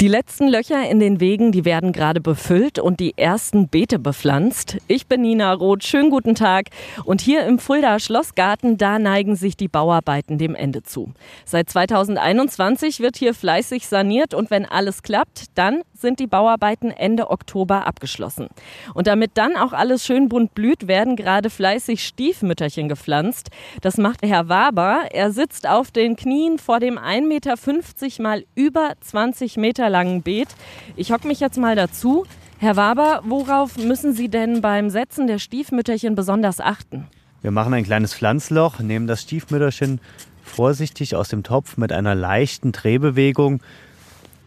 Die letzten Löcher in den Wegen, die werden gerade befüllt und die ersten Beete bepflanzt. Ich bin Nina Roth. Schönen guten Tag. Und hier im Fulda Schlossgarten, da neigen sich die Bauarbeiten dem Ende zu. Seit 2021 wird hier fleißig saniert und wenn alles klappt, dann sind die Bauarbeiten Ende Oktober abgeschlossen. Und damit dann auch alles schön bunt blüht, werden gerade fleißig Stiefmütterchen gepflanzt. Das macht Herr Waber. Er sitzt auf den Knien vor dem 1,50 Meter mal über 20 Meter langen Beet. Ich hocke mich jetzt mal dazu. Herr Waber, worauf müssen Sie denn beim Setzen der Stiefmütterchen besonders achten? Wir machen ein kleines Pflanzloch, nehmen das Stiefmütterchen vorsichtig aus dem Topf mit einer leichten Drehbewegung.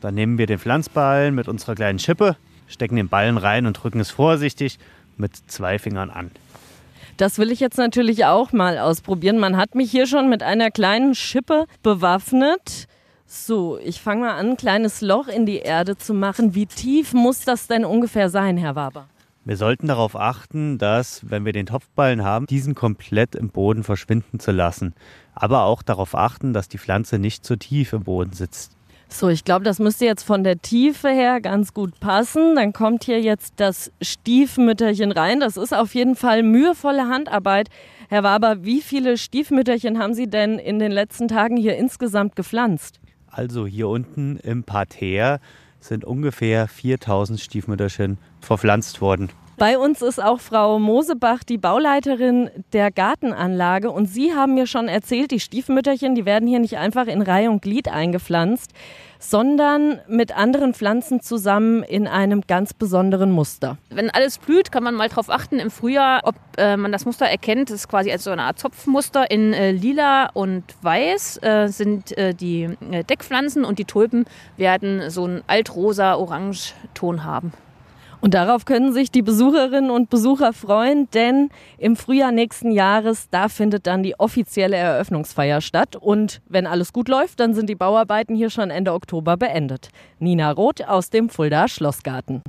Dann nehmen wir den Pflanzballen mit unserer kleinen Schippe, stecken den Ballen rein und drücken es vorsichtig mit zwei Fingern an. Das will ich jetzt natürlich auch mal ausprobieren. Man hat mich hier schon mit einer kleinen Schippe bewaffnet. So, ich fange mal an, ein kleines Loch in die Erde zu machen. Wie tief muss das denn ungefähr sein, Herr Waber? Wir sollten darauf achten, dass, wenn wir den Topfballen haben, diesen komplett im Boden verschwinden zu lassen. Aber auch darauf achten, dass die Pflanze nicht zu tief im Boden sitzt. So, ich glaube, das müsste jetzt von der Tiefe her ganz gut passen. Dann kommt hier jetzt das Stiefmütterchen rein. Das ist auf jeden Fall mühevolle Handarbeit. Herr Waber, wie viele Stiefmütterchen haben Sie denn in den letzten Tagen hier insgesamt gepflanzt? Also hier unten im Parterre sind ungefähr 4000 Stiefmütterchen verpflanzt worden. Bei uns ist auch Frau Mosebach, die Bauleiterin der Gartenanlage. Und Sie haben mir schon erzählt, die Stiefmütterchen, die werden hier nicht einfach in Reihe und Glied eingepflanzt, sondern mit anderen Pflanzen zusammen in einem ganz besonderen Muster. Wenn alles blüht, kann man mal darauf achten im Frühjahr, ob äh, man das Muster erkennt. Das ist quasi als so eine Art Zopfmuster. In äh, lila und weiß äh, sind äh, die äh, Deckpflanzen und die Tulpen werden so einen altrosa-orange-Ton haben. Und darauf können sich die Besucherinnen und Besucher freuen, denn im Frühjahr nächsten Jahres, da findet dann die offizielle Eröffnungsfeier statt. Und wenn alles gut läuft, dann sind die Bauarbeiten hier schon Ende Oktober beendet. Nina Roth aus dem Fulda Schlossgarten.